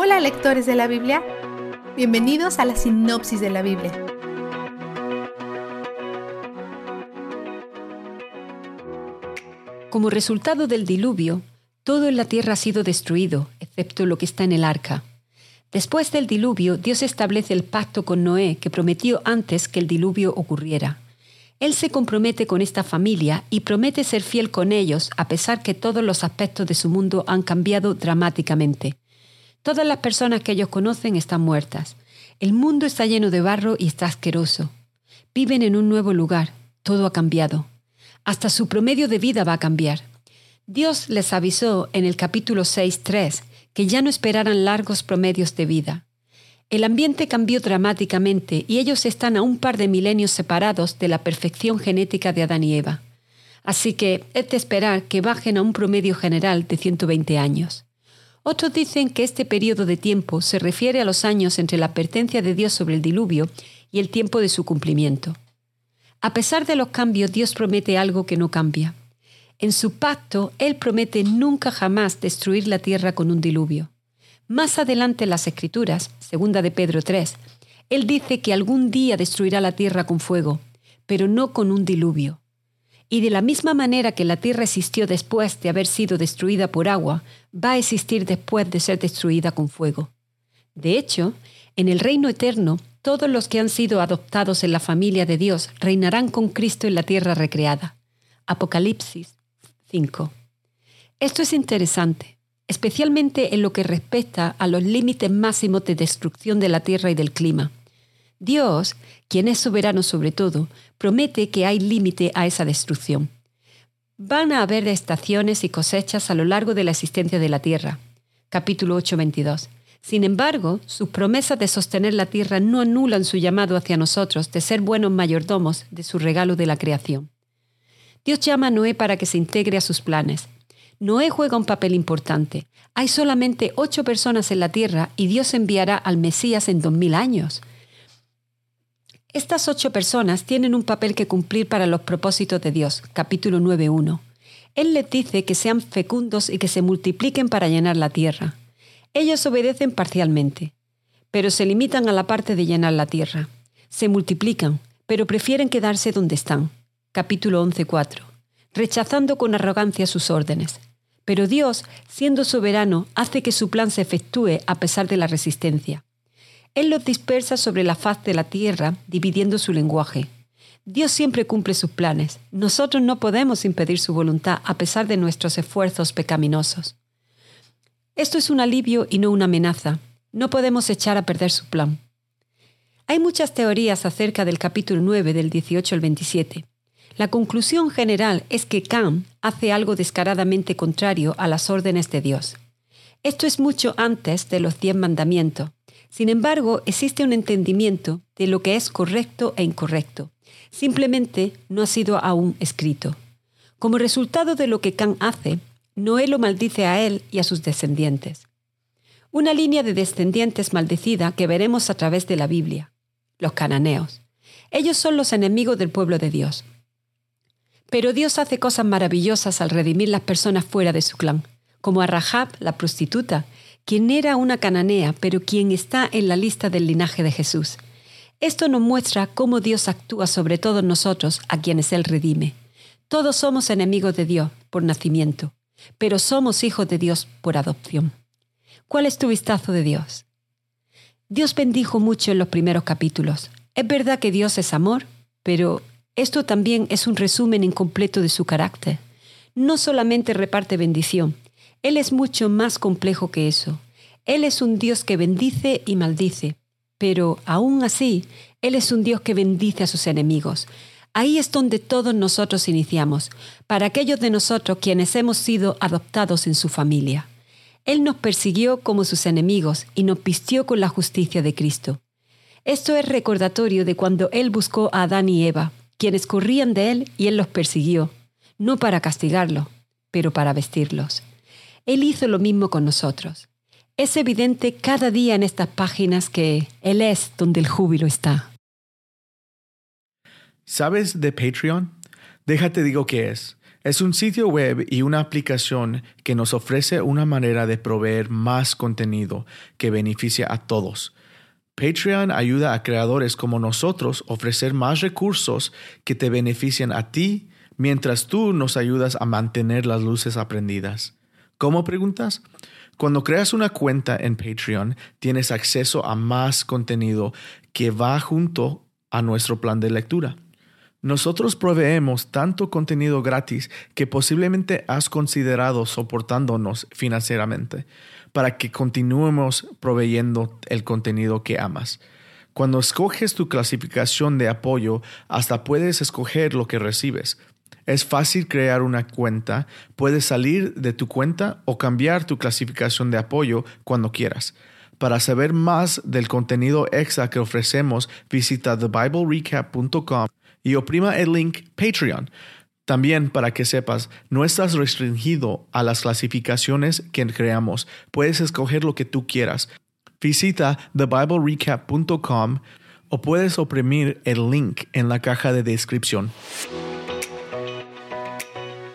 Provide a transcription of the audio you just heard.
Hola lectores de la Biblia, bienvenidos a la sinopsis de la Biblia. Como resultado del diluvio, todo en la tierra ha sido destruido, excepto lo que está en el arca. Después del diluvio, Dios establece el pacto con Noé que prometió antes que el diluvio ocurriera. Él se compromete con esta familia y promete ser fiel con ellos a pesar que todos los aspectos de su mundo han cambiado dramáticamente. Todas las personas que ellos conocen están muertas. El mundo está lleno de barro y está asqueroso. Viven en un nuevo lugar. Todo ha cambiado. Hasta su promedio de vida va a cambiar. Dios les avisó en el capítulo 6.3 que ya no esperaran largos promedios de vida. El ambiente cambió dramáticamente y ellos están a un par de milenios separados de la perfección genética de Adán y Eva. Así que es de esperar que bajen a un promedio general de 120 años. Otros dicen que este periodo de tiempo se refiere a los años entre la advertencia de Dios sobre el diluvio y el tiempo de su cumplimiento. A pesar de los cambios, Dios promete algo que no cambia. En su pacto, Él promete nunca jamás destruir la tierra con un diluvio. Más adelante en las Escrituras, segunda de Pedro 3, Él dice que algún día destruirá la tierra con fuego, pero no con un diluvio. Y de la misma manera que la tierra existió después de haber sido destruida por agua, va a existir después de ser destruida con fuego. De hecho, en el reino eterno, todos los que han sido adoptados en la familia de Dios reinarán con Cristo en la tierra recreada. Apocalipsis 5. Esto es interesante, especialmente en lo que respecta a los límites máximos de destrucción de la tierra y del clima. Dios, quien es soberano sobre todo, promete que hay límite a esa destrucción. Van a haber estaciones y cosechas a lo largo de la existencia de la tierra. Capítulo 8, 22. Sin embargo, sus promesas de sostener la tierra no anulan su llamado hacia nosotros de ser buenos mayordomos de su regalo de la creación. Dios llama a Noé para que se integre a sus planes. Noé juega un papel importante. Hay solamente ocho personas en la tierra y Dios enviará al Mesías en dos mil años. Estas ocho personas tienen un papel que cumplir para los propósitos de Dios, capítulo 9.1. Él les dice que sean fecundos y que se multipliquen para llenar la tierra. Ellos obedecen parcialmente, pero se limitan a la parte de llenar la tierra. Se multiplican, pero prefieren quedarse donde están. Capítulo 11.4. Rechazando con arrogancia sus órdenes. Pero Dios, siendo soberano, hace que su plan se efectúe a pesar de la resistencia. Él los dispersa sobre la faz de la tierra, dividiendo su lenguaje. Dios siempre cumple sus planes. Nosotros no podemos impedir su voluntad a pesar de nuestros esfuerzos pecaminosos. Esto es un alivio y no una amenaza. No podemos echar a perder su plan. Hay muchas teorías acerca del capítulo 9 del 18 al 27. La conclusión general es que Cam hace algo descaradamente contrario a las órdenes de Dios. Esto es mucho antes de los diez mandamientos, sin embargo, existe un entendimiento de lo que es correcto e incorrecto. Simplemente no ha sido aún escrito. Como resultado de lo que Can hace, Noé lo maldice a él y a sus descendientes. Una línea de descendientes maldecida que veremos a través de la Biblia. Los cananeos. Ellos son los enemigos del pueblo de Dios. Pero Dios hace cosas maravillosas al redimir las personas fuera de su clan, como a Rahab, la prostituta, quien era una cananea, pero quien está en la lista del linaje de Jesús. Esto nos muestra cómo Dios actúa sobre todos nosotros a quienes Él redime. Todos somos enemigos de Dios por nacimiento, pero somos hijos de Dios por adopción. ¿Cuál es tu vistazo de Dios? Dios bendijo mucho en los primeros capítulos. Es verdad que Dios es amor, pero esto también es un resumen incompleto de su carácter. No solamente reparte bendición, él es mucho más complejo que eso. Él es un Dios que bendice y maldice, pero aún así, Él es un Dios que bendice a sus enemigos. Ahí es donde todos nosotros iniciamos, para aquellos de nosotros quienes hemos sido adoptados en su familia. Él nos persiguió como sus enemigos y nos vistió con la justicia de Cristo. Esto es recordatorio de cuando Él buscó a Adán y Eva, quienes corrían de Él y Él los persiguió, no para castigarlo, pero para vestirlos. Él hizo lo mismo con nosotros. Es evidente cada día en estas páginas que Él es donde el júbilo está. ¿Sabes de Patreon? Déjate digo qué es. Es un sitio web y una aplicación que nos ofrece una manera de proveer más contenido que beneficia a todos. Patreon ayuda a creadores como nosotros a ofrecer más recursos que te benefician a ti mientras tú nos ayudas a mantener las luces aprendidas. ¿Cómo preguntas? Cuando creas una cuenta en Patreon, tienes acceso a más contenido que va junto a nuestro plan de lectura. Nosotros proveemos tanto contenido gratis que posiblemente has considerado soportándonos financieramente para que continuemos proveyendo el contenido que amas. Cuando escoges tu clasificación de apoyo, hasta puedes escoger lo que recibes. Es fácil crear una cuenta, puedes salir de tu cuenta o cambiar tu clasificación de apoyo cuando quieras. Para saber más del contenido extra que ofrecemos, visita thebiblerecap.com y oprima el link Patreon. También para que sepas, no estás restringido a las clasificaciones que creamos. Puedes escoger lo que tú quieras. Visita thebiblerecap.com o puedes oprimir el link en la caja de descripción.